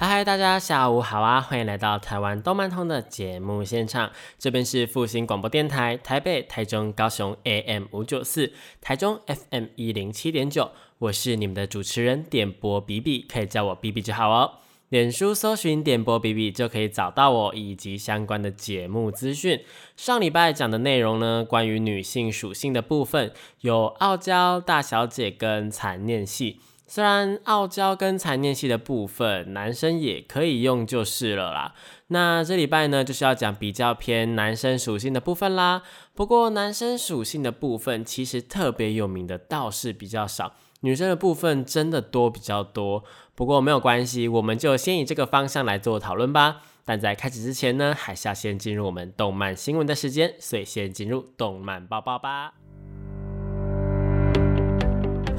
嗨嗨，大家下午好啊！欢迎来到台湾动漫通的节目现场，这边是复兴广播电台台北、台中、高雄 AM 五九四，台中 FM 一零七点九，我是你们的主持人点播比比，可以叫我比比就好哦。脸书搜寻点播比比就可以找到我以及相关的节目资讯。上礼拜讲的内容呢，关于女性属性的部分，有傲娇、大小姐跟残念系。虽然傲娇跟残念系的部分，男生也可以用就是了啦。那这礼拜呢，就是要讲比较偏男生属性的部分啦。不过男生属性的部分，其实特别有名的倒是比较少，女生的部分真的多比较多。不过没有关系，我们就先以这个方向来做讨论吧。但在开始之前呢，还是要先进入我们动漫新闻的时间，所以先进入动漫报报吧。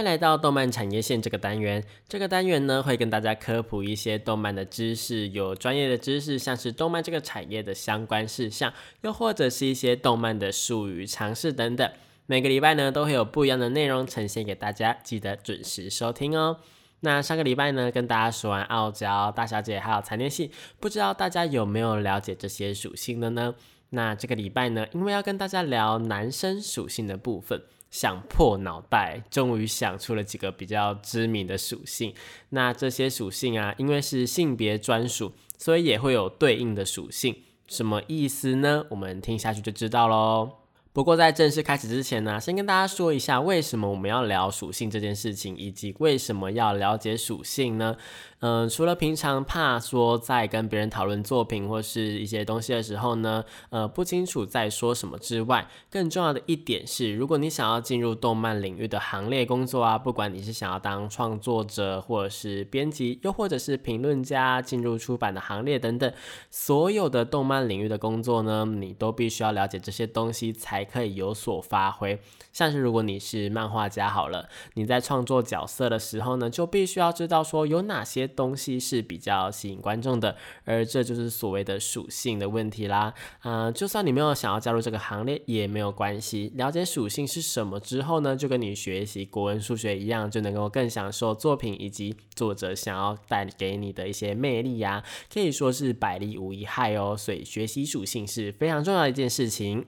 迎来到动漫产业线这个单元。这个单元呢，会跟大家科普一些动漫的知识，有专业的知识，像是动漫这个产业的相关事项，又或者是一些动漫的术语、常识等等。每个礼拜呢，都会有不一样的内容呈现给大家，记得准时收听哦。那上个礼拜呢，跟大家说完傲娇、大小姐还有残念系，不知道大家有没有了解这些属性的呢？那这个礼拜呢，因为要跟大家聊男生属性的部分。想破脑袋，终于想出了几个比较知名的属性。那这些属性啊，因为是性别专属，所以也会有对应的属性。什么意思呢？我们听下去就知道喽。不过在正式开始之前呢，先跟大家说一下，为什么我们要聊属性这件事情，以及为什么要了解属性呢？嗯，除了平常怕说在跟别人讨论作品或是一些东西的时候呢，呃，不清楚在说什么之外，更重要的一点是，如果你想要进入动漫领域的行列工作啊，不管你是想要当创作者，或者是编辑，又或者是评论家，进入出版的行列等等，所有的动漫领域的工作呢，你都必须要了解这些东西，才可以有所发挥。像是如果你是漫画家好了，你在创作角色的时候呢，就必须要知道说有哪些东西是比较吸引观众的，而这就是所谓的属性的问题啦。啊，就算你没有想要加入这个行列也没有关系，了解属性是什么之后呢，就跟你学习国文、数学一样，就能够更享受作品以及作者想要带给你的一些魅力呀，可以说是百利无一害哦。所以学习属性是非常重要的一件事情。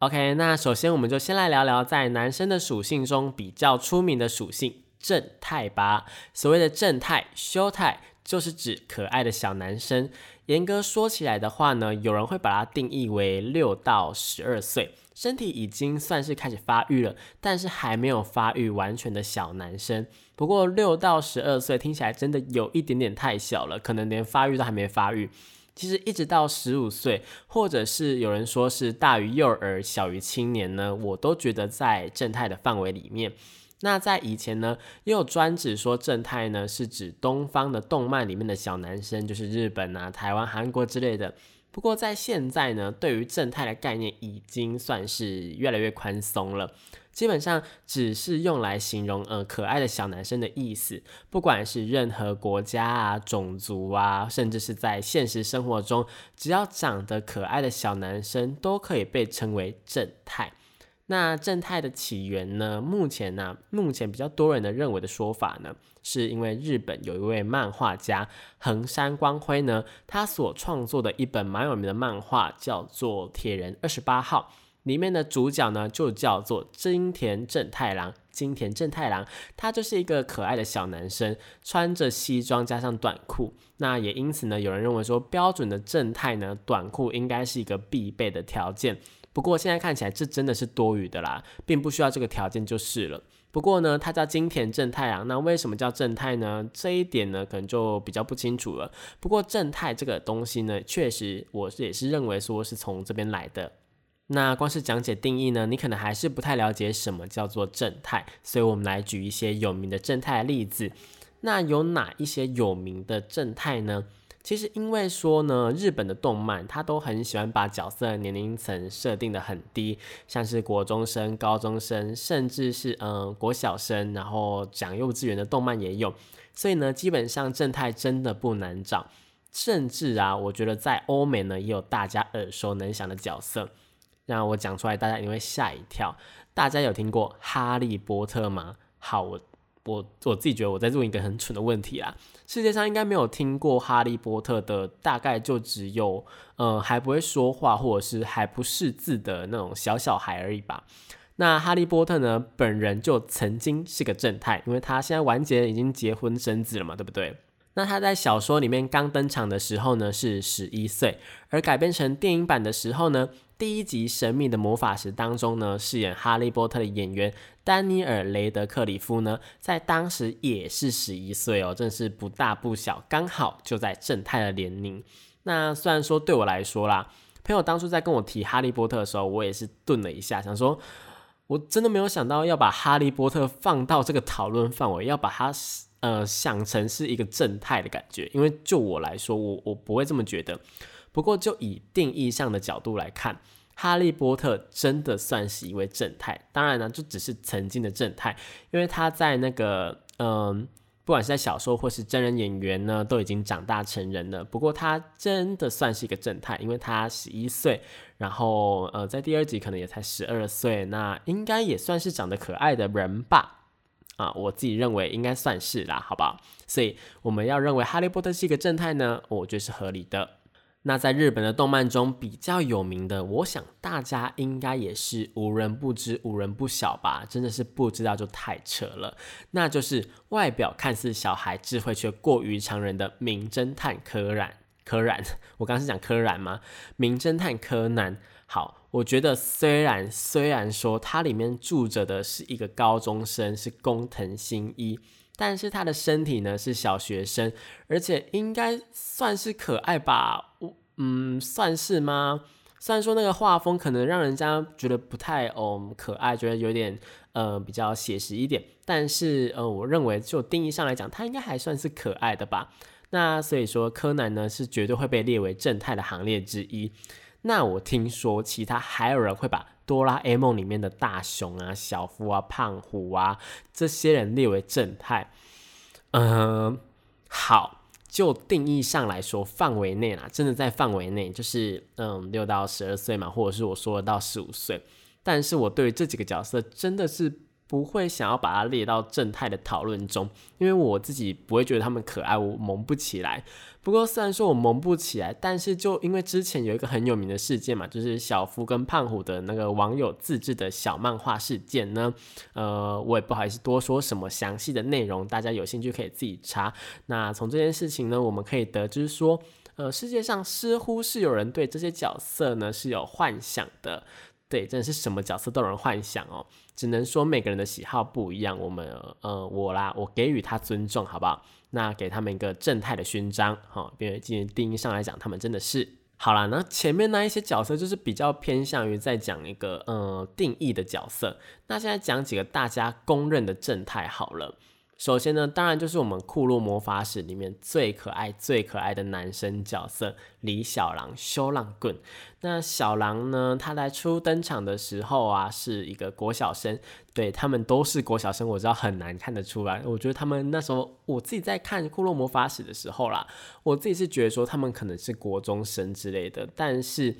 OK，那首先我们就先来聊聊在男生的属性中比较出名的属性正太吧。所谓的正太修太，就是指可爱的小男生。严格说起来的话呢，有人会把它定义为六到十二岁，身体已经算是开始发育了，但是还没有发育完全的小男生。不过六到十二岁听起来真的有一点点太小了，可能连发育都还没发育。其实一直到十五岁，或者是有人说是大于幼儿、小于青年呢，我都觉得在正太的范围里面。那在以前呢，也有专指说正太呢是指东方的动漫里面的小男生，就是日本啊、台湾、韩国之类的。不过在现在呢，对于正太的概念已经算是越来越宽松了。基本上只是用来形容呃可爱的小男生的意思，不管是任何国家啊、种族啊，甚至是在现实生活中，只要长得可爱的小男生都可以被称为正太。那正太的起源呢？目前呢，目前比较多人的认为的说法呢，是因为日本有一位漫画家横山光辉呢，他所创作的一本蛮有名的漫画叫做《铁人二十八号》。里面的主角呢，就叫做金田正太郎。金田正太郎，他就是一个可爱的小男生，穿着西装加上短裤。那也因此呢，有人认为说，标准的正太呢，短裤应该是一个必备的条件。不过现在看起来，这真的是多余的啦，并不需要这个条件就是了。不过呢，他叫金田正太郎，那为什么叫正太呢？这一点呢，可能就比较不清楚了。不过正太这个东西呢，确实我是也是认为说是从这边来的。那光是讲解定义呢，你可能还是不太了解什么叫做正太，所以我们来举一些有名的正太的例子。那有哪一些有名的正太呢？其实因为说呢，日本的动漫它都很喜欢把角色年龄层设定的很低，像是国中生、高中生，甚至是嗯国小生，然后讲幼稚园的动漫也有。所以呢，基本上正太真的不难找，甚至啊，我觉得在欧美呢也有大家耳熟能详的角色。让我讲出来，大家一定会吓一跳。大家有听过哈利波特吗？好，我。我我自己觉得我在问一个很蠢的问题啦。世界上应该没有听过哈利波特的，大概就只有呃还不会说话或者是还不识字的那种小小孩而已吧。那哈利波特呢，本人就曾经是个正太，因为他现在完结已经结婚生子了嘛，对不对？那他在小说里面刚登场的时候呢是十一岁，而改编成电影版的时候呢。第一集《神秘的魔法石》当中呢，饰演哈利波特的演员丹尼尔·雷德克里夫呢，在当时也是十一岁哦，真是不大不小，刚好就在正太的年龄。那虽然说对我来说啦，朋友当初在跟我提哈利波特的时候，我也是顿了一下，想说，我真的没有想到要把哈利波特放到这个讨论范围，要把它呃想成是一个正太的感觉，因为就我来说，我我不会这么觉得。不过，就以定义上的角度来看，哈利波特真的算是一位正太。当然呢，就只是曾经的正太，因为他在那个嗯，不管是在小说或是真人演员呢，都已经长大成人了。不过他真的算是一个正太，因为他十一岁，然后呃，在第二集可能也才十二岁，那应该也算是长得可爱的人吧？啊，我自己认为应该算是啦，好不好？所以我们要认为哈利波特是一个正太呢，我觉得是合理的。那在日本的动漫中比较有名的，我想大家应该也是无人不知、无人不晓吧？真的是不知道就太扯了。那就是外表看似小孩，智慧却过于常人的名侦探柯南。柯南，我刚刚是讲柯南吗？名侦探柯南。好，我觉得虽然虽然说它里面住着的是一个高中生，是工藤新一。但是他的身体呢是小学生，而且应该算是可爱吧？我嗯，算是吗？虽然说那个画风可能让人家觉得不太哦可爱，觉得有点呃比较写实一点，但是呃，我认为就定义上来讲，他应该还算是可爱的吧。那所以说，柯南呢是绝对会被列为正太的行列之一。那我听说其他还有人会把。哆啦 A 梦里面的大雄啊、小夫啊、胖虎啊，这些人列为正太。嗯，好，就定义上来说，范围内啦，真的在范围内，就是嗯，六到十二岁嘛，或者是我说的到十五岁。但是我对于这几个角色真的是。不会想要把它列到正太的讨论中，因为我自己不会觉得他们可爱，我萌不起来。不过虽然说我萌不起来，但是就因为之前有一个很有名的事件嘛，就是小夫跟胖虎的那个网友自制的小漫画事件呢，呃，我也不好意思多说什么详细的内容，大家有兴趣可以自己查。那从这件事情呢，我们可以得知说，呃，世界上似乎是有人对这些角色呢是有幻想的。对，真的是什么角色都有人幻想哦，只能说每个人的喜好不一样。我们呃，我啦，我给予他尊重，好不好？那给他们一个正太的勋章，哈，因为今天定义上来讲，他们真的是好啦。那前面那一些角色就是比较偏向于在讲一个呃定义的角色，那现在讲几个大家公认的正太好了。首先呢，当然就是我们库洛魔法使里面最可爱、最可爱的男生角色李小狼修浪棍。那小狼呢，他来初登场的时候啊，是一个国小生。对他们都是国小生，我知道很难看得出来。我觉得他们那时候，我自己在看库洛魔法使的时候啦，我自己是觉得说他们可能是国中生之类的，但是。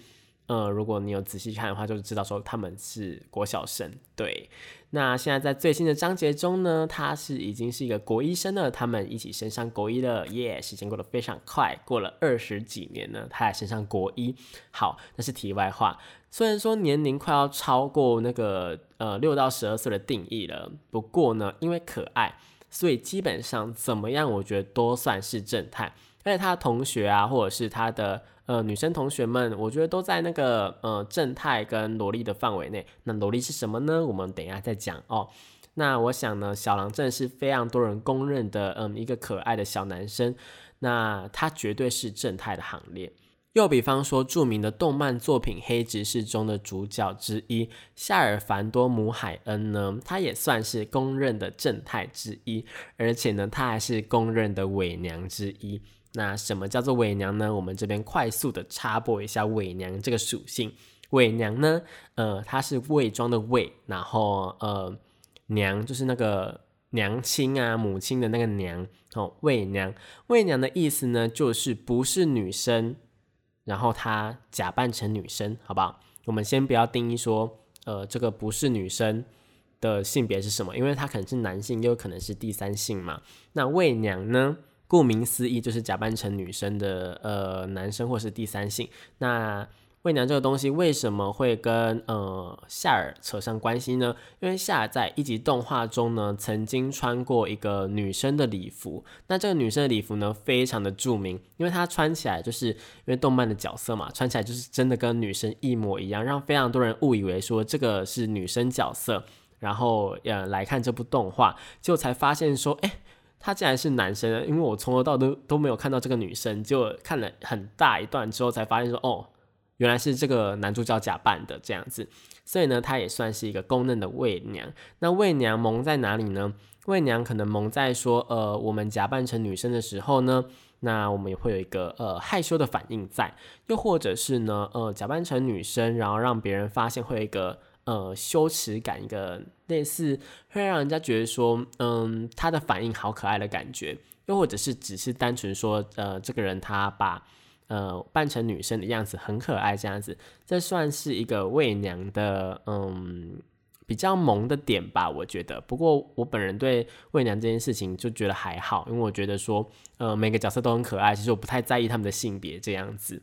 呃，如果你有仔细看的话，就知道说他们是国小生。对，那现在在最新的章节中呢，他是已经是一个国医生了，他们一起升上国医了，耶！时间过得非常快，过了二十几年呢，他还升上国医。好，那是题外话。虽然说年龄快要超过那个呃六到十二岁的定义了，不过呢，因为可爱，所以基本上怎么样，我觉得都算是正太。而且他的同学啊，或者是他的。呃，女生同学们，我觉得都在那个呃正太跟萝莉的范围内。那萝莉是什么呢？我们等一下再讲哦。那我想呢，小狼真的是非常多人公认的，嗯，一个可爱的小男生。那他绝对是正太的行列。又比方说，著名的动漫作品《黑执事》中的主角之一夏尔凡多姆海恩呢，他也算是公认的正太之一，而且呢，他还是公认的伪娘之一。那什么叫做伪娘呢？我们这边快速的插播一下伪娘这个属性。伪娘呢，呃，它是伪装的伪，然后呃，娘就是那个娘亲啊，母亲的那个娘哦，伪娘。伪娘的意思呢，就是不是女生，然后她假扮成女生，好不好？我们先不要定义说，呃，这个不是女生的性别是什么，因为她可能是男性，又可能是第三性嘛。那伪娘呢，顾名思义就是假扮成女生的呃男生或是第三性。那媚娘这个东西为什么会跟呃夏尔扯上关系呢？因为夏尔在一集动画中呢，曾经穿过一个女生的礼服。那这个女生的礼服呢，非常的著名，因为她穿起来就是因为动漫的角色嘛，穿起来就是真的跟女生一模一样，让非常多人误以为说这个是女生角色，然后呃来看这部动画，就才发现说，哎，他竟然是男生。因为我从头到都都没有看到这个女生，就看了很大一段之后，才发现说，哦。原来是这个男主角假扮的这样子，所以呢，他也算是一个公认的伪娘。那伪娘萌在哪里呢？伪娘可能萌在说，呃，我们假扮成女生的时候呢，那我们也会有一个呃害羞的反应在；又或者是呢，呃，假扮成女生，然后让别人发现会有一个呃羞耻感，一个类似会让人家觉得说，嗯，他的反应好可爱的感觉；又或者是只是单纯说，呃，这个人他把。呃，扮成女生的样子很可爱，这样子，这算是一个媚娘的，嗯，比较萌的点吧，我觉得。不过我本人对媚娘这件事情就觉得还好，因为我觉得说，呃，每个角色都很可爱，其实我不太在意他们的性别这样子。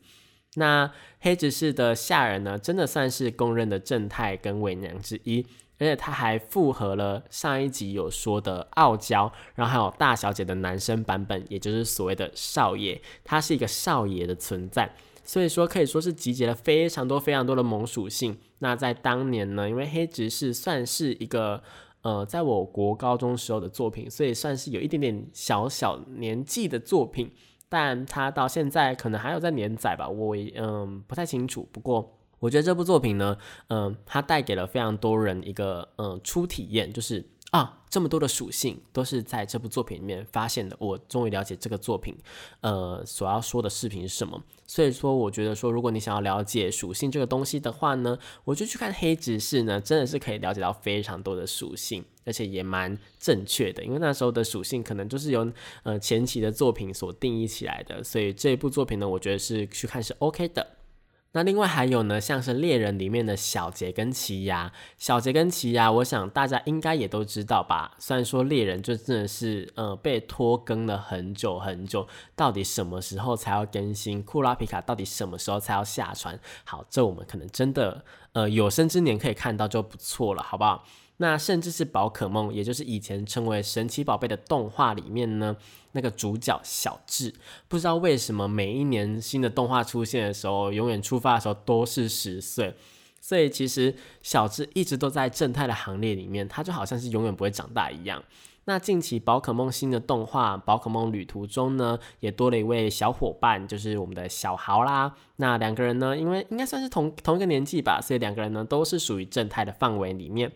那黑执事的下人呢，真的算是公认的正太跟伪娘之一。而且他还复合了上一集有说的傲娇，然后还有大小姐的男生版本，也就是所谓的少爷，他是一个少爷的存在，所以说可以说是集结了非常多非常多的萌属性。那在当年呢，因为黑执事算是一个呃，在我国高中时候的作品，所以算是有一点点小小年纪的作品，但他到现在可能还有在连载吧，我嗯不太清楚，不过。我觉得这部作品呢，嗯，它带给了非常多人一个嗯初体验，就是啊，这么多的属性都是在这部作品里面发现的。我终于了解这个作品，呃，所要说的视频是什么。所以说，我觉得说，如果你想要了解属性这个东西的话呢，我就去看黑执事呢，真的是可以了解到非常多的属性，而且也蛮正确的。因为那时候的属性可能就是由呃前期的作品所定义起来的，所以这一部作品呢，我觉得是去看是 OK 的。那另外还有呢，像是猎人里面的小杰跟奇亚，小杰跟奇亚，我想大家应该也都知道吧。虽然说猎人就真的是呃被拖更了很久很久，到底什么时候才要更新？库拉皮卡到底什么时候才要下船？好，这我们可能真的呃有生之年可以看到就不错了，好不好？那甚至是宝可梦，也就是以前称为神奇宝贝的动画里面呢，那个主角小智，不知道为什么每一年新的动画出现的时候，永远出发的时候都是十岁，所以其实小智一直都在正太的行列里面，他就好像是永远不会长大一样。那近期宝可梦新的动画《宝可梦旅途》中呢，也多了一位小伙伴，就是我们的小豪啦。那两个人呢，因为应该算是同同一个年纪吧，所以两个人呢都是属于正太的范围里面。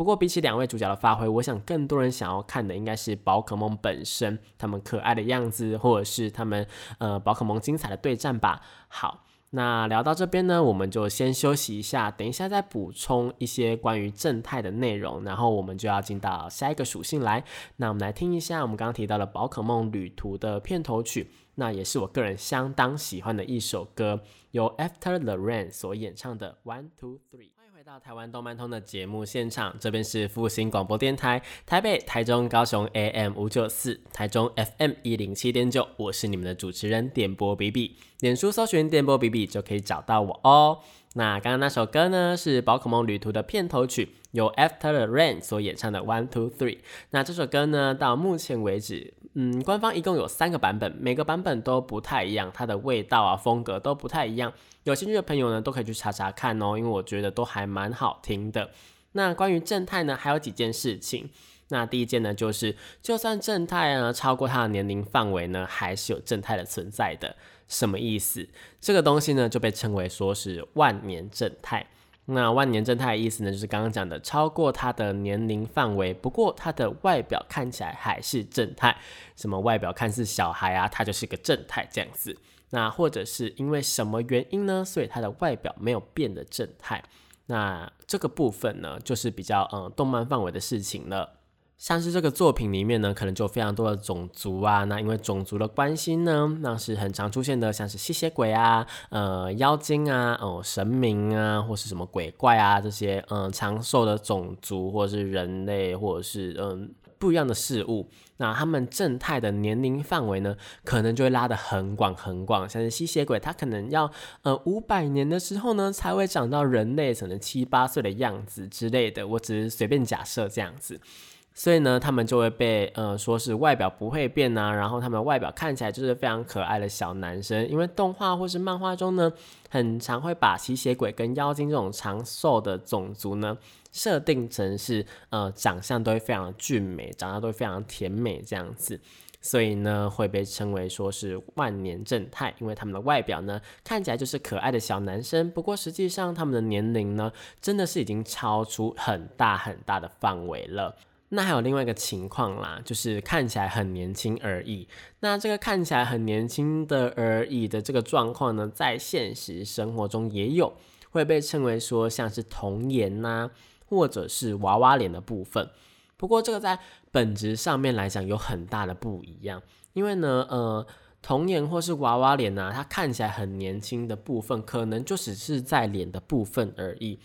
不过，比起两位主角的发挥，我想更多人想要看的应该是宝可梦本身，他们可爱的样子，或者是他们呃宝可梦精彩的对战吧。好，那聊到这边呢，我们就先休息一下，等一下再补充一些关于正太的内容，然后我们就要进到下一个属性来。那我们来听一下我们刚刚提到的宝可梦旅途的片头曲，那也是我个人相当喜欢的一首歌，由 After the Rain 所演唱的 One Two Three。到台湾动漫通的节目现场，这边是复兴广播电台，台北、台中、高雄 AM 五九四，台中 FM 一零七点九，我是你们的主持人点播比比，脸书搜寻电波比比就可以找到我哦。那刚刚那首歌呢，是宝可梦旅途的片头曲，由 After the Rain 所演唱的 One Two Three。那这首歌呢，到目前为止，嗯，官方一共有三个版本，每个版本都不太一样，它的味道啊、风格都不太一样。有兴趣的朋友呢，都可以去查查看哦，因为我觉得都还蛮好听的。那关于正太呢，还有几件事情。那第一件呢，就是就算正太呢超过他的年龄范围呢，还是有正太的存在的。什么意思？这个东西呢，就被称为说是万年正太。那万年正太的意思呢，就是刚刚讲的超过他的年龄范围，不过他的外表看起来还是正太。什么外表看似小孩啊，他就是个正太这样子。那或者是因为什么原因呢？所以他的外表没有变得正太。那这个部分呢，就是比较嗯动漫范围的事情了。像是这个作品里面呢，可能就有非常多的种族啊。那因为种族的关系呢，那是很常出现的，像是吸血鬼啊、呃妖精啊、哦神明啊，或是什么鬼怪啊这些嗯长寿的种族，或者是人类，或者是嗯不一样的事物。那他们正太的年龄范围呢，可能就会拉得很广很广。像是吸血鬼，他可能要呃五百年的时候呢，才会长到人类可能七八岁的样子之类的。我只是随便假设这样子。所以呢，他们就会被呃说是外表不会变啊，然后他们外表看起来就是非常可爱的小男生。因为动画或是漫画中呢，很常会把吸血鬼跟妖精这种长寿的种族呢，设定成是呃长相都会非常俊美，长得都会非常甜美这样子，所以呢会被称为说是万年正太，因为他们的外表呢看起来就是可爱的小男生，不过实际上他们的年龄呢真的是已经超出很大很大的范围了。那还有另外一个情况啦，就是看起来很年轻而已。那这个看起来很年轻的而已的这个状况呢，在现实生活中也有，会被称为说像是童颜呐，或者是娃娃脸的部分。不过这个在本质上面来讲有很大的不一样，因为呢，呃，童颜或是娃娃脸呐，它看起来很年轻的部分，可能就只是在脸的部分而已。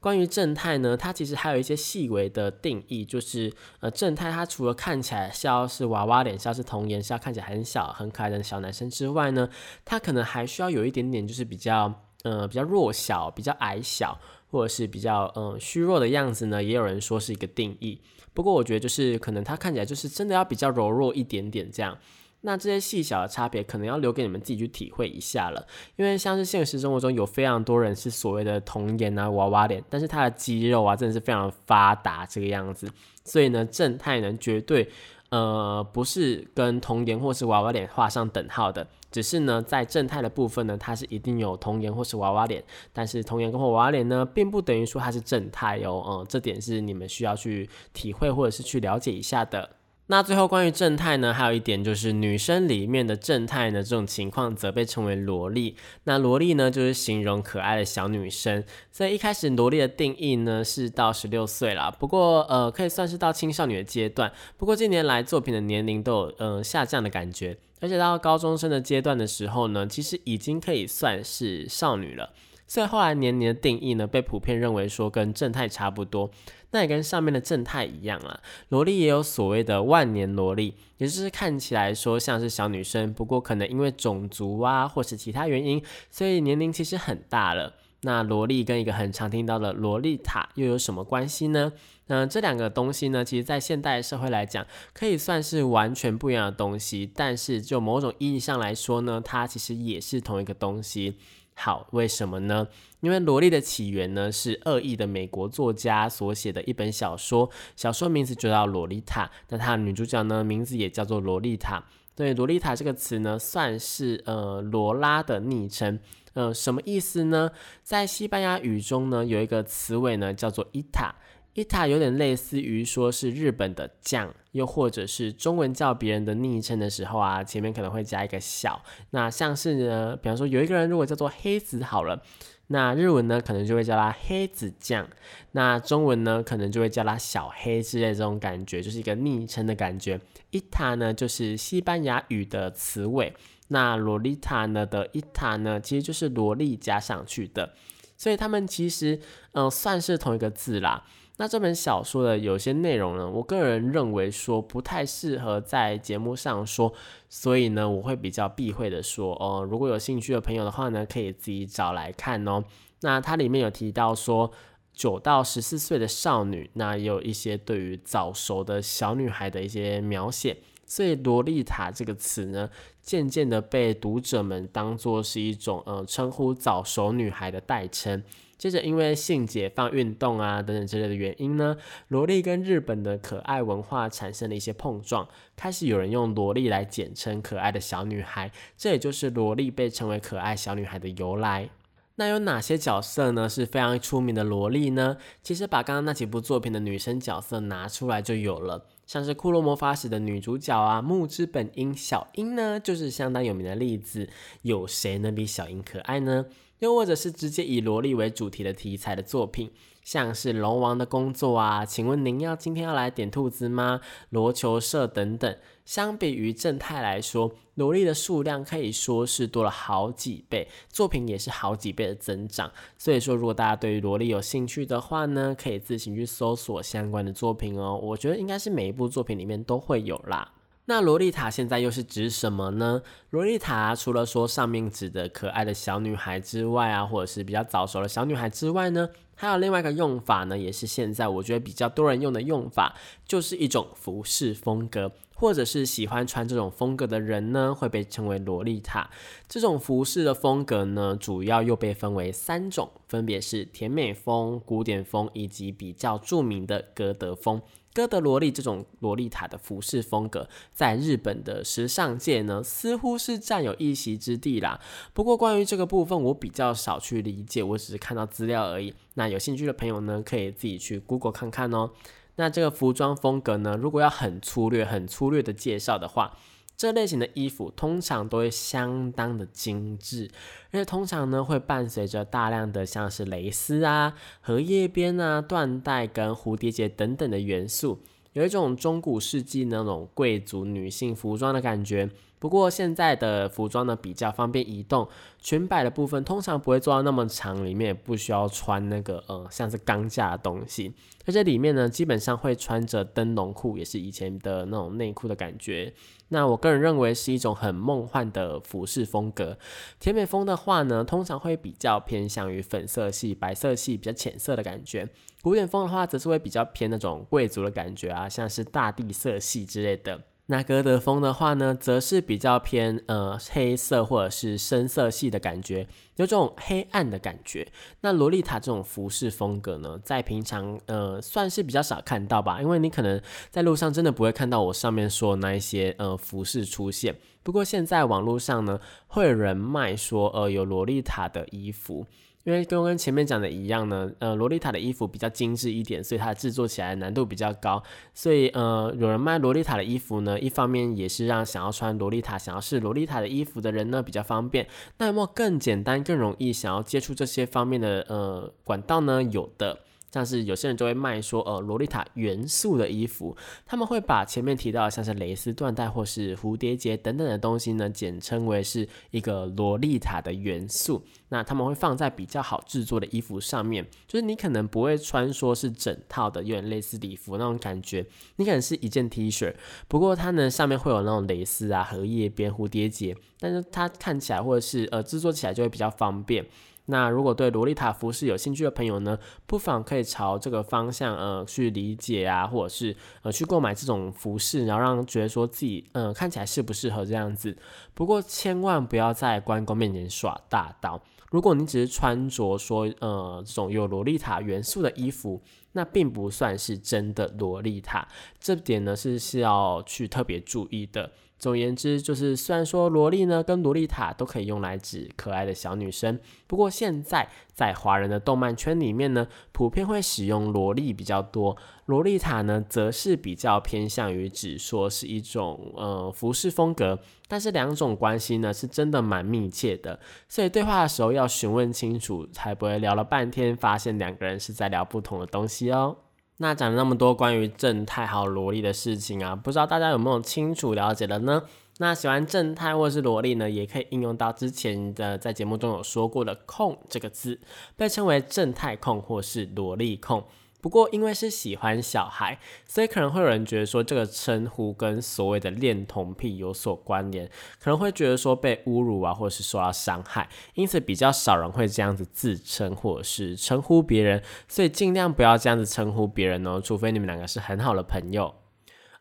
关于正太呢，它其实还有一些细微的定义，就是呃，正太它除了看起来像是娃娃脸，像是童颜，像看起来很小很可爱的小男生之外呢，他可能还需要有一点点就是比较呃比较弱小、比较矮小，或者是比较嗯虚弱的样子呢，也有人说是一个定义。不过我觉得就是可能他看起来就是真的要比较柔弱一点点这样。那这些细小的差别，可能要留给你们自己去体会一下了。因为像是现实生活中有非常多人是所谓的童颜啊、娃娃脸，但是他的肌肉啊，真的是非常发达这个样子。所以呢，正太呢，绝对呃不是跟童颜或是娃娃脸画上等号的。只是呢，在正太的部分呢，它是一定有童颜或是娃娃脸，但是童颜跟娃娃脸呢，并不等于说它是正太哦。嗯，这点是你们需要去体会或者是去了解一下的。那最后关于正太呢，还有一点就是女生里面的正太呢，这种情况则被称为萝莉。那萝莉呢，就是形容可爱的小女生。所以一开始萝莉的定义呢是到十六岁啦，不过呃可以算是到青少年的阶段。不过近年来作品的年龄都有呃下降的感觉，而且到高中生的阶段的时候呢，其实已经可以算是少女了。所以后来年龄的定义呢，被普遍认为说跟正太差不多，那也跟上面的正太一样啊。萝莉也有所谓的万年萝莉，也就是看起来说像是小女生，不过可能因为种族啊或是其他原因，所以年龄其实很大了。那萝莉跟一个很常听到的萝莉塔又有什么关系呢？那这两个东西呢，其实在现代社会来讲，可以算是完全不一样的东西，但是就某种意义上来说呢，它其实也是同一个东西。好，为什么呢？因为萝莉的起源呢是恶意的美国作家所写的一本小说，小说名字就叫《萝莉塔》，那它的女主角呢名字也叫做萝莉塔。对，萝莉塔这个词呢算是呃罗拉的昵称，呃，什么意思呢？在西班牙语中呢有一个词尾呢叫做伊塔。伊塔有点类似于说是日本的酱，又或者是中文叫别人的昵称的时候啊，前面可能会加一个小。那像是呢，比方说有一个人如果叫做黑子好了，那日文呢可能就会叫他黑子酱，那中文呢可能就会叫他小黑之类这种感觉，就是一个昵称的感觉。伊塔呢就是西班牙语的词尾，那洛丽塔呢的伊塔呢其实就是萝莉加上去的，所以他们其实嗯算是同一个字啦。那这本小说的有些内容呢，我个人认为说不太适合在节目上说，所以呢，我会比较避讳的说哦。如果有兴趣的朋友的话呢，可以自己找来看哦。那它里面有提到说九到十四岁的少女，那也有一些对于早熟的小女孩的一些描写，所以洛丽塔这个词呢，渐渐的被读者们当作是一种呃称呼早熟女孩的代称。接着，因为性解放运动啊等等之类的原因呢，萝莉跟日本的可爱文化产生了一些碰撞，开始有人用萝莉来简称可爱的小女孩，这也就是萝莉被称为可爱小女孩的由来。那有哪些角色呢是非常出名的萝莉呢？其实把刚刚那几部作品的女生角色拿出来就有了，像是《库洛魔法使》的女主角啊，木之本樱小樱呢，就是相当有名的例子。有谁能比小樱可爱呢？又或者是直接以萝莉为主题的题材的作品，像是龙王的工作啊，请问您要今天要来点兔子吗？罗球社等等，相比于正太来说，萝莉的数量可以说是多了好几倍，作品也是好几倍的增长。所以说，如果大家对于萝莉有兴趣的话呢，可以自行去搜索相关的作品哦。我觉得应该是每一部作品里面都会有啦。那洛丽塔现在又是指什么呢？洛丽塔除了说上面指的可爱的小女孩之外啊，或者是比较早熟的小女孩之外呢，还有另外一个用法呢，也是现在我觉得比较多人用的用法，就是一种服饰风格，或者是喜欢穿这种风格的人呢，会被称为洛丽塔。这种服饰的风格呢，主要又被分为三种，分别是甜美风、古典风以及比较著名的歌德风。哥德萝莉这种萝莉塔的服饰风格，在日本的时尚界呢，似乎是占有一席之地啦。不过关于这个部分，我比较少去理解，我只是看到资料而已。那有兴趣的朋友呢，可以自己去 Google 看看哦。那这个服装风格呢，如果要很粗略、很粗略的介绍的话，这类型的衣服通常都会相当的精致，而且通常呢会伴随着大量的像是蕾丝啊、荷叶边啊、缎带跟蝴蝶结等等的元素，有一种中古世纪那种贵族女性服装的感觉。不过现在的服装呢比较方便移动，裙摆的部分通常不会做到那么长，里面也不需要穿那个呃像是钢架的东西，而且里面呢基本上会穿着灯笼裤，也是以前的那种内裤的感觉。那我个人认为是一种很梦幻的服饰风格。甜美风的话呢，通常会比较偏向于粉色系、白色系比较浅色的感觉。古典风的话，则是会比较偏那种贵族的感觉啊，像是大地色系之类的。那歌德风的话呢，则是比较偏呃黑色或者是深色系的感觉，有种黑暗的感觉。那洛丽塔这种服饰风格呢，在平常呃算是比较少看到吧，因为你可能在路上真的不会看到我上面说的那一些呃服饰出现。不过现在网络上呢，会有人卖说呃有洛丽塔的衣服。因为都跟前面讲的一样呢，呃，洛丽塔的衣服比较精致一点，所以它制作起来难度比较高。所以呃，有人卖洛丽塔的衣服呢，一方面也是让想要穿洛丽塔、想要试洛丽塔的衣服的人呢比较方便。那么更简单、更容易想要接触这些方面的呃管道呢？有的。像是有些人就会卖说，呃，洛丽塔元素的衣服，他们会把前面提到的像是蕾丝、缎带或是蝴蝶结等等的东西呢，简称为是一个洛丽塔的元素。那他们会放在比较好制作的衣服上面，就是你可能不会穿说是整套的，有点类似礼服那种感觉，你可能是一件 T 恤，不过它呢上面会有那种蕾丝啊、荷叶边、蝴蝶结，但是它看起来或者是呃制作起来就会比较方便。那如果对洛丽塔服饰有兴趣的朋友呢，不妨可以朝这个方向呃去理解啊，或者是呃去购买这种服饰，然后让觉得说自己嗯看起来适不适合这样子。不过千万不要在关公面前耍大刀。如果你只是穿着说呃这种有洛丽塔元素的衣服，那并不算是真的洛丽塔，这点呢是是要去特别注意的。总而言之，就是虽然说萝莉呢跟萝莉塔都可以用来指可爱的小女生，不过现在在华人的动漫圈里面呢，普遍会使用萝莉比较多，萝莉塔呢则是比较偏向于指说是一种呃服饰风格，但是两种关系呢是真的蛮密切的，所以对话的时候要询问清楚，才不会聊了半天发现两个人是在聊不同的东西哦。那讲了那么多关于正太还有萝莉的事情啊，不知道大家有没有清楚了解的呢？那喜欢正太或是萝莉呢，也可以应用到之前的在节目中有说过的“控”这个字，被称为正太控或是萝莉控。不过，因为是喜欢小孩，所以可能会有人觉得说这个称呼跟所谓的恋童癖有所关联，可能会觉得说被侮辱啊，或者是受到伤害，因此比较少人会这样子自称或者是称呼别人，所以尽量不要这样子称呼别人哦，除非你们两个是很好的朋友。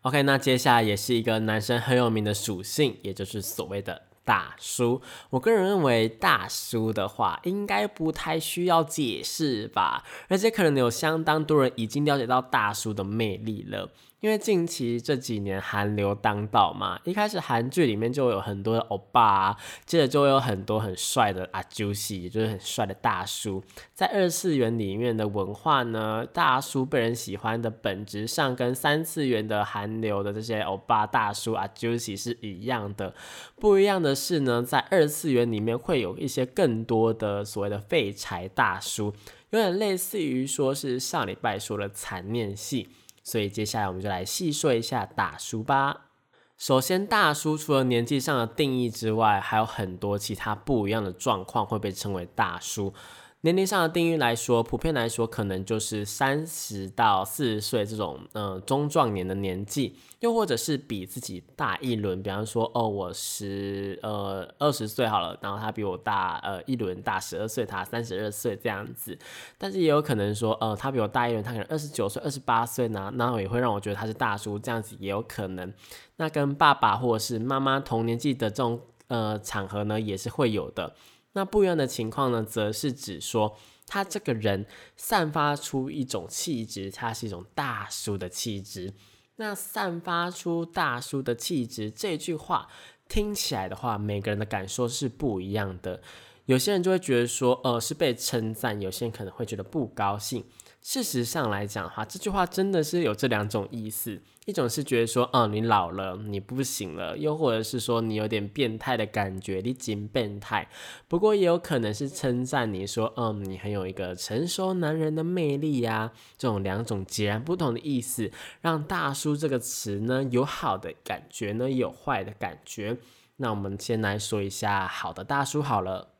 OK，那接下来也是一个男生很有名的属性，也就是所谓的大叔。我个人认为，大叔的话应该不太需要解释吧，而且可能有相当多人已经了解到大叔的魅力了。因为近期这几年韩流当道嘛，一开始韩剧里面就有很多的欧巴，啊，接着就有很多很帅的阿 Juicy，也就是很帅的大叔。在二次元里面的文化呢，大叔被人喜欢的本质上跟三次元的韩流的这些欧巴大叔阿 Juicy 是一样的。不一样的是呢，在二次元里面会有一些更多的所谓的废柴大叔，有点类似于说是上礼拜说的残念系。所以接下来我们就来细说一下大叔吧。首先，大叔除了年纪上的定义之外，还有很多其他不一样的状况会被称为大叔。年龄上的定义来说，普遍来说可能就是三十到四十岁这种，嗯，中壮年的年纪，又或者是比自己大一轮，比方说，哦，我十呃二十岁好了，然后他比我大呃一轮大十二岁，他三十二岁这样子。但是也有可能说，呃，他比我大一轮，他可能二十九岁、二十八岁呢，那也会让我觉得他是大叔，这样子也有可能。那跟爸爸或者是妈妈同年纪的这种呃场合呢，也是会有的。那不一样的情况呢，则是指说他这个人散发出一种气质，他是一种大叔的气质。那散发出大叔的气质这句话听起来的话，每个人的感受是不一样的。有些人就会觉得说，呃，是被称赞；有些人可能会觉得不高兴。事实上来讲的话，这句话真的是有这两种意思：一种是觉得说，嗯，你老了，你不行了；又或者是说，你有点变态的感觉，你真变态。不过也有可能是称赞你说，嗯，你很有一个成熟男人的魅力呀。这种两种截然不同的意思，让大叔这个词呢，有好的感觉呢，有坏的感觉。那我们先来说一下好的大叔好了。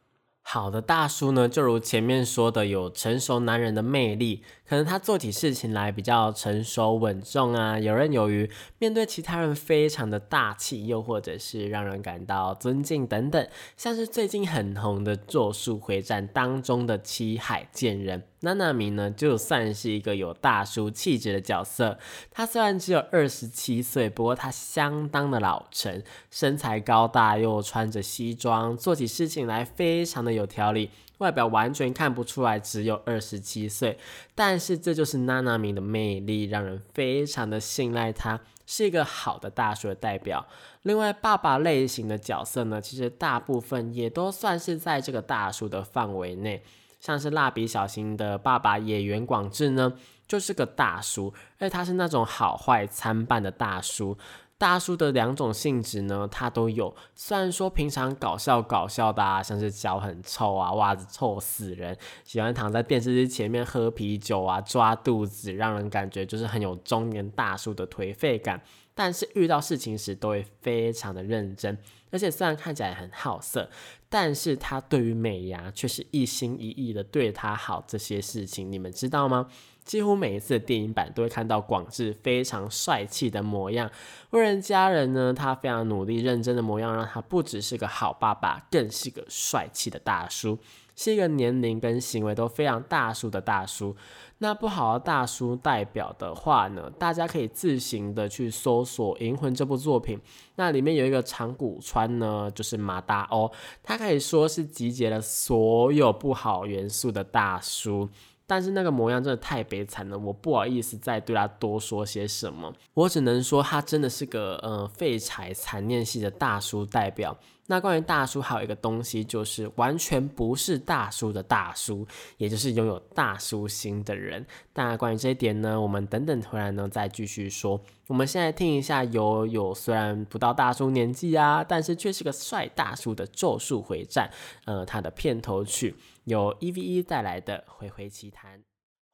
好的大叔呢，就如前面说的，有成熟男人的魅力，可能他做起事情来比较成熟稳重啊，游刃有余，面对其他人非常的大气，又或者是让人感到尊敬等等，像是最近很红的《咒术回战》当中的七海剑人。娜娜米呢，就算是一个有大叔气质的角色。他虽然只有二十七岁，不过他相当的老成，身材高大，又穿着西装，做起事情来非常的有条理，外表完全看不出来只有二十七岁。但是这就是娜娜米的魅力，让人非常的信赖他，是一个好的大叔的代表。另外，爸爸类型的角色呢，其实大部分也都算是在这个大叔的范围内。像是蜡笔小新的爸爸野原广志呢，就是个大叔，而且他是那种好坏参半的大叔。大叔的两种性质呢，他都有。虽然说平常搞笑搞笑的，啊，像是脚很臭啊，袜子臭死人，喜欢躺在电视机前面喝啤酒啊，抓肚子，让人感觉就是很有中年大叔的颓废感。但是遇到事情时都会非常的认真，而且虽然看起来很好色，但是他对于美牙却是一心一意的对他好。这些事情你们知道吗？几乎每一次的电影版都会看到广志非常帅气的模样，为人家人呢，他非常努力认真的模样，让他不只是个好爸爸，更是个帅气的大叔。是一个年龄跟行为都非常大叔的大叔。那不好的大叔代表的话呢，大家可以自行的去搜索《银魂》这部作品。那里面有一个长谷川呢，就是马达欧，他可以说是集结了所有不好元素的大叔。但是那个模样真的太悲惨了，我不好意思再对他多说些什么，我只能说他真的是个呃废柴残念系的大叔代表。那关于大叔还有一个东西，就是完全不是大叔的大叔，也就是拥有大叔心的人。那关于这一点呢，我们等等回来呢再继续说。我们现在听一下有有虽然不到大叔年纪啊，但是却是个帅大叔的《咒术回战》，呃，他的片头曲。由 EVE 带来的《回回奇谈》，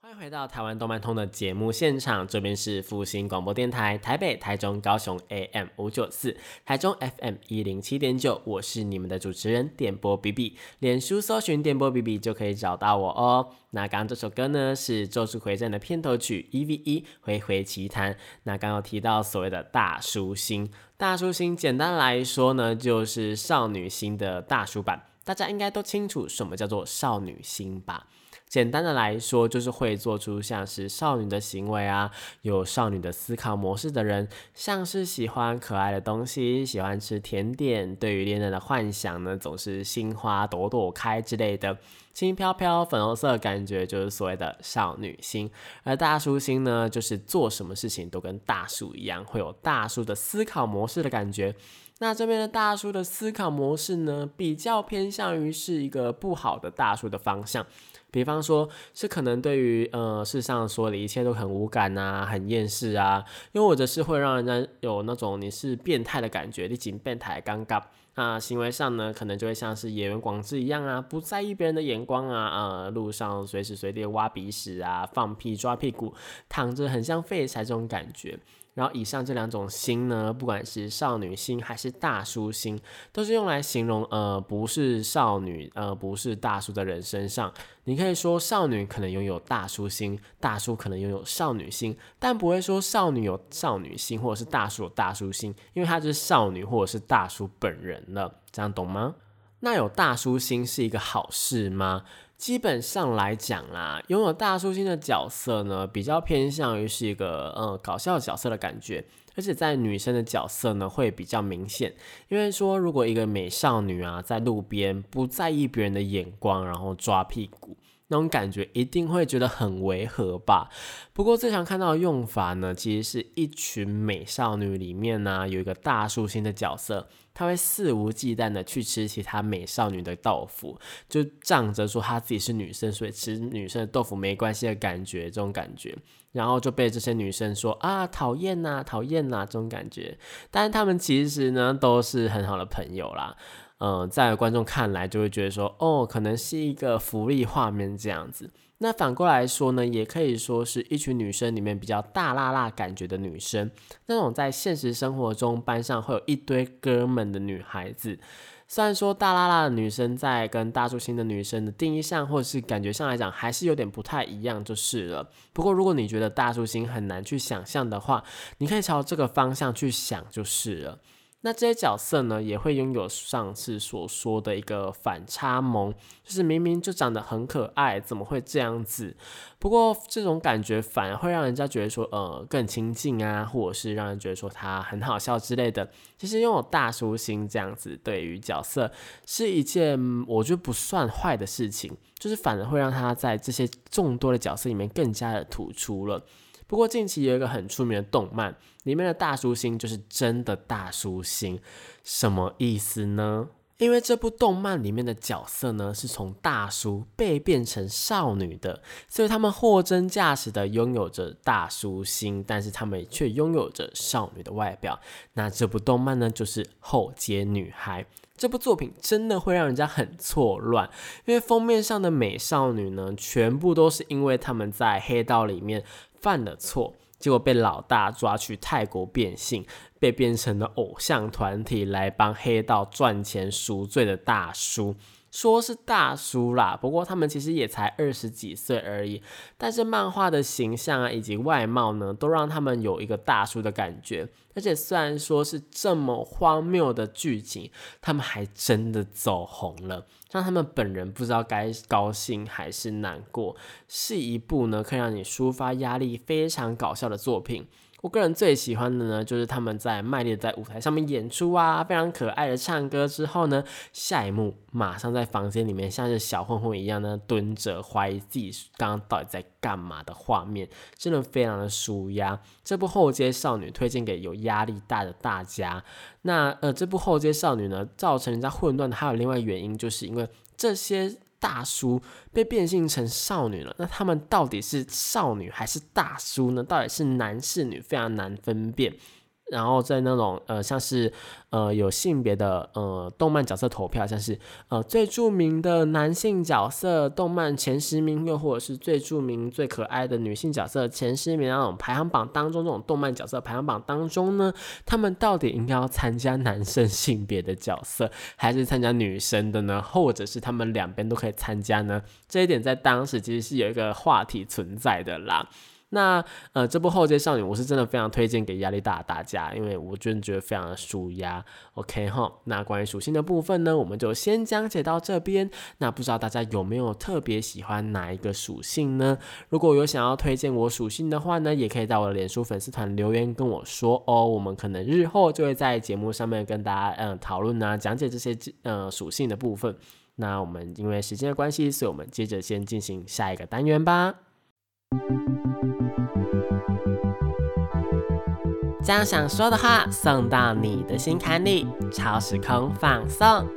欢迎回到台湾动漫通的节目现场，这边是复兴广播电台台北、台中、高雄 AM 五九四，台中 FM 一零七点九，我是你们的主持人电波 BB，脸书搜寻电波 BB 就可以找到我哦。那刚刚这首歌呢是《咒术回战》的片头曲 EVE 回回奇谈。那刚刚提到所谓的大叔星，大叔星简单来说呢就是少女心的大叔版。大家应该都清楚什么叫做少女心吧？简单的来说，就是会做出像是少女的行为啊，有少女的思考模式的人，像是喜欢可爱的东西，喜欢吃甜点，对于恋爱的幻想呢，总是心花朵朵开之类的，轻飘飘粉红色的感觉就是所谓的少女心。而大叔心呢，就是做什么事情都跟大叔一样，会有大叔的思考模式的感觉。那这边的大叔的思考模式呢，比较偏向于是一个不好的大叔的方向。比方说，是可能对于呃世上说的一切都很无感啊，很厌世啊，又或者是会让人家有那种你是变态的感觉，你仅变态尴尬。那行为上呢，可能就会像是野原广志一样啊，不在意别人的眼光啊，呃，路上随时随地挖鼻屎啊，放屁抓屁股，躺着很像废柴这种感觉。然后以上这两种心呢，不管是少女心还是大叔心，都是用来形容呃不是少女呃不是大叔的人身上。你可以说少女可能拥有大叔心，大叔可能拥有少女心，但不会说少女有少女心或者是大叔有大叔心，因为他就是少女或者是大叔本人了。这样懂吗？那有大叔心是一个好事吗？基本上来讲啦，拥有大叔星的角色呢，比较偏向于是一个嗯搞笑角色的感觉，而且在女生的角色呢会比较明显。因为说，如果一个美少女啊在路边不在意别人的眼光，然后抓屁股。那种感觉一定会觉得很违和吧？不过最常看到的用法呢，其实是一群美少女里面呢，有一个大叔心的角色，他会肆无忌惮的去吃其他美少女的豆腐，就仗着说他自己是女生，所以吃女生的豆腐没关系的感觉，这种感觉，然后就被这些女生说啊讨厌呐，讨厌呐这种感觉。但是他们其实呢，都是很好的朋友啦。嗯，在观众看来就会觉得说，哦，可能是一个福利画面这样子。那反过来说呢，也可以说是一群女生里面比较大辣辣感觉的女生，那种在现实生活中班上会有一堆哥们的女孩子。虽然说大辣辣的女生在跟大叔心的女生的定义上，或者是感觉上来讲，还是有点不太一样，就是了。不过如果你觉得大叔心很难去想象的话，你可以朝这个方向去想就是了。那这些角色呢，也会拥有上次所说的一个反差萌，就是明明就长得很可爱，怎么会这样子？不过这种感觉反而会让人家觉得说，呃，更亲近啊，或者是让人觉得说他很好笑之类的。其实拥有大叔心这样子，对于角色是一件我觉得不算坏的事情，就是反而会让他在这些众多的角色里面更加的突出了。不过近期有一个很出名的动漫，里面的大叔星就是真的大叔星，什么意思呢？因为这部动漫里面的角色呢，是从大叔被变成少女的，所以他们货真价实的拥有着大叔心，但是他们却拥有着少女的外表。那这部动漫呢，就是后街女孩。这部作品真的会让人家很错乱，因为封面上的美少女呢，全部都是因为他们在黑道里面。犯了错，结果被老大抓去泰国变性，被变成了偶像团体来帮黑道赚钱赎罪的大叔。说是大叔啦，不过他们其实也才二十几岁而已。但是漫画的形象啊，以及外貌呢，都让他们有一个大叔的感觉。而且虽然说是这么荒谬的剧情，他们还真的走红了，让他们本人不知道该高兴还是难过。是一部呢，可以让你抒发压力非常搞笑的作品。我个人最喜欢的呢，就是他们在卖力的在舞台上面演出啊，非常可爱的唱歌之后呢，下一幕马上在房间里面像是小混混一样呢，蹲着怀疑自己刚刚到底在干嘛的画面，真的非常的舒压。这部后街少女推荐给有压力大的大家。那呃，这部后街少女呢，造成人家混乱的还有另外原因，就是因为这些。大叔被变性成少女了，那他们到底是少女还是大叔呢？到底是男是女，非常难分辨。然后在那种呃，像是呃有性别的呃动漫角色投票，像是呃最著名的男性角色动漫前十名，又或者是最著名最可爱的女性角色前十名那种排行榜当中，这种动漫角色排行榜当中呢，他们到底应该要参加男生性别的角色，还是参加女生的呢？或者是他们两边都可以参加呢？这一点在当时其实是有一个话题存在的啦。那呃，这部《后街少女》我是真的非常推荐给压力大的大家，因为我真的觉得非常的舒压。OK 哈，那关于属性的部分呢，我们就先讲解到这边。那不知道大家有没有特别喜欢哪一个属性呢？如果有想要推荐我属性的话呢，也可以在我的脸书粉丝团留言跟我说哦。我们可能日后就会在节目上面跟大家嗯讨论啊，讲解这些呃属性的部分。那我们因为时间的关系，所以我们接着先进行下一个单元吧。将想说的话送到你的心坎里，超时空放送。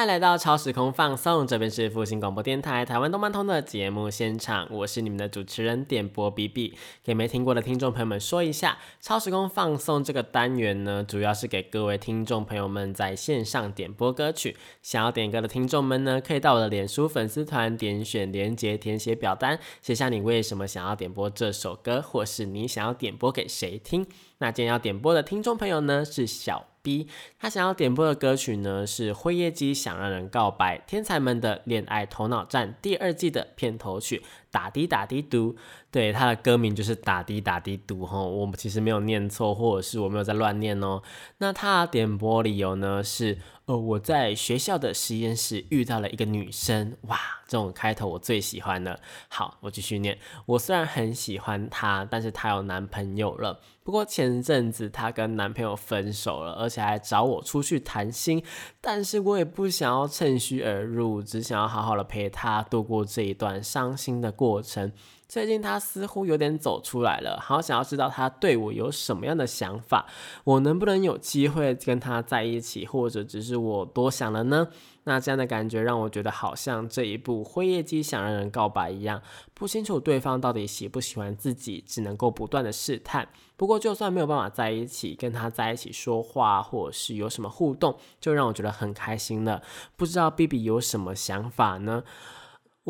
欢迎来到超时空放送，这边是复兴广播电台台湾动漫通的节目现场，我是你们的主持人点播 B B。给没听过的听众朋友们说一下，超时空放送这个单元呢，主要是给各位听众朋友们在线上点播歌曲。想要点歌的听众们呢，可以到我的脸书粉丝团点选连接，填写表单，写下你为什么想要点播这首歌，或是你想要点播给谁听。那今天要点播的听众朋友呢，是小。B，他想要点播的歌曲呢是《灰夜姬想让人告白》，天才们的恋爱头脑战第二季的片头曲。打滴打滴嘟，对，他的歌名就是打滴打滴嘟哈，我们其实没有念错，或者是我没有在乱念哦。那他点播理由呢是，呃，我在学校的实验室遇到了一个女生，哇，这种开头我最喜欢了。好，我继续念，我虽然很喜欢她，但是她有男朋友了。不过前阵子她跟男朋友分手了，而且还找我出去谈心，但是我也不想要趁虚而入，只想要好好的陪她度过这一段伤心的。过程，最近他似乎有点走出来了，好想要知道他对我有什么样的想法，我能不能有机会跟他在一起，或者只是我多想了呢？那这样的感觉让我觉得好像这一部《灰夜姬想让人告白》一样，不清楚对方到底喜不喜欢自己，只能够不断的试探。不过就算没有办法在一起，跟他在一起说话，或者是有什么互动，就让我觉得很开心了。不知道 B B 有什么想法呢？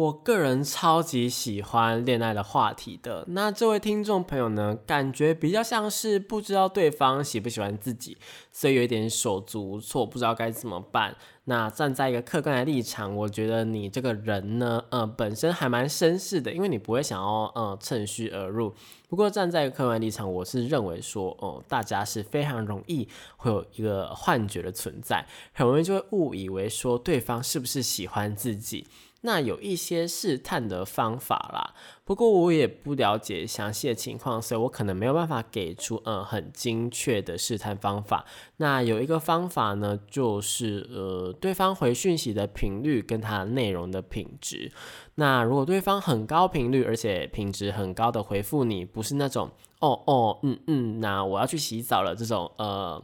我个人超级喜欢恋爱的话题的。那这位听众朋友呢，感觉比较像是不知道对方喜不喜欢自己，所以有一点手足无措，不知道该怎么办。那站在一个客观的立场，我觉得你这个人呢，呃，本身还蛮绅士的，因为你不会想要呃趁虚而入。不过站在客观立场，我是认为说，哦，大家是非常容易会有一个幻觉的存在，很容易就会误以为说对方是不是喜欢自己。那有一些试探的方法啦，不过我也不了解详细的情况，所以我可能没有办法给出嗯很精确的试探方法。那有一个方法呢，就是呃对方回讯息的频率跟它内容的品质。那如果对方很高频率，而且品质很高的回复你，不是那种哦哦嗯嗯，那我要去洗澡了这种呃。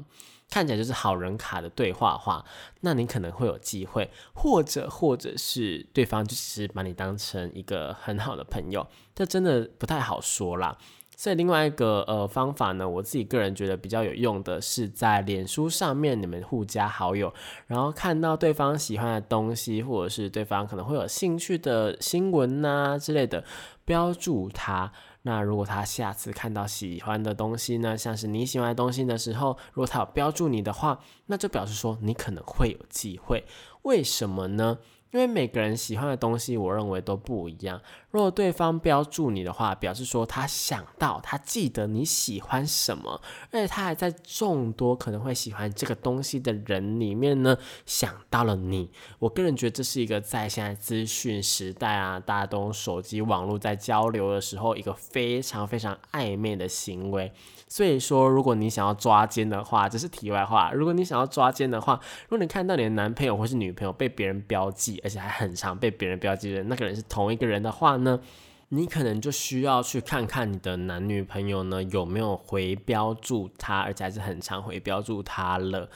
看起来就是好人卡的对话话，那你可能会有机会，或者或者是对方就是把你当成一个很好的朋友，这真的不太好说啦。所以另外一个呃方法呢，我自己个人觉得比较有用的是在脸书上面你们互加好友，然后看到对方喜欢的东西，或者是对方可能会有兴趣的新闻呐之类的，标注他。那如果他下次看到喜欢的东西呢，像是你喜欢的东西的时候，如果他有标注你的话，那就表示说你可能会有机会。为什么呢？因为每个人喜欢的东西，我认为都不一样。如果对方标注你的话，表示说他想到，他记得你喜欢什么，而且他还在众多可能会喜欢这个东西的人里面呢，想到了你。我个人觉得这是一个在现在资讯时代啊，大家都用手机网络在交流的时候，一个非常非常暧昧的行为。所以说，如果你想要抓奸的话，这是题外话。如果你想要抓奸的话，如果你看到你的男朋友或是女朋友被别人标记，而且还很常被别人标记的那个人是同一个人的话呢，你可能就需要去看看你的男女朋友呢有没有回标注他，而且还是很常回标注他了。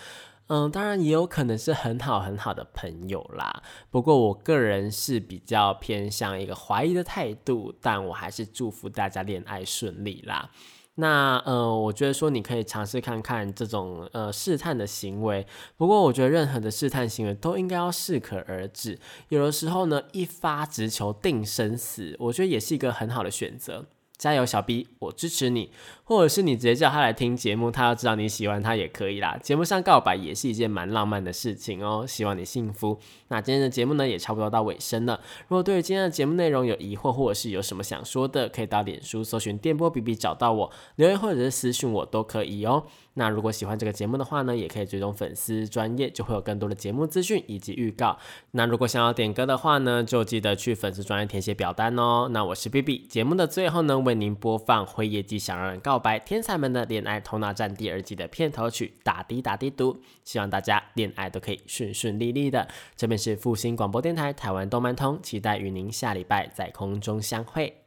嗯，当然也有可能是很好很好的朋友啦。不过我个人是比较偏向一个怀疑的态度，但我还是祝福大家恋爱顺利啦。那呃，我觉得说你可以尝试看看这种呃试探的行为。不过我觉得任何的试探行为都应该要适可而止。有的时候呢，一发直球定生死，我觉得也是一个很好的选择。加油，小 B，我支持你。或者是你直接叫他来听节目，他要知道你喜欢他也可以啦。节目上告白也是一件蛮浪漫的事情哦，希望你幸福。那今天的节目呢，也差不多到尾声了。如果对于今天的节目内容有疑惑，或者是有什么想说的，可以到脸书搜寻电波 B B 找到我，留言或者是私讯我都可以哦。那如果喜欢这个节目的话呢，也可以追踪粉丝专业，就会有更多的节目资讯以及预告。那如果想要点歌的话呢，就记得去粉丝专业填写表单哦。那我是 B B，节目的最后呢，为您播放《灰夜姬想让人告白》天才们的恋爱头脑战第二季的片头曲《打滴打滴读》，希望大家恋爱都可以顺顺利利的。这边是复兴广播电台台湾动漫通，期待与您下礼拜在空中相会。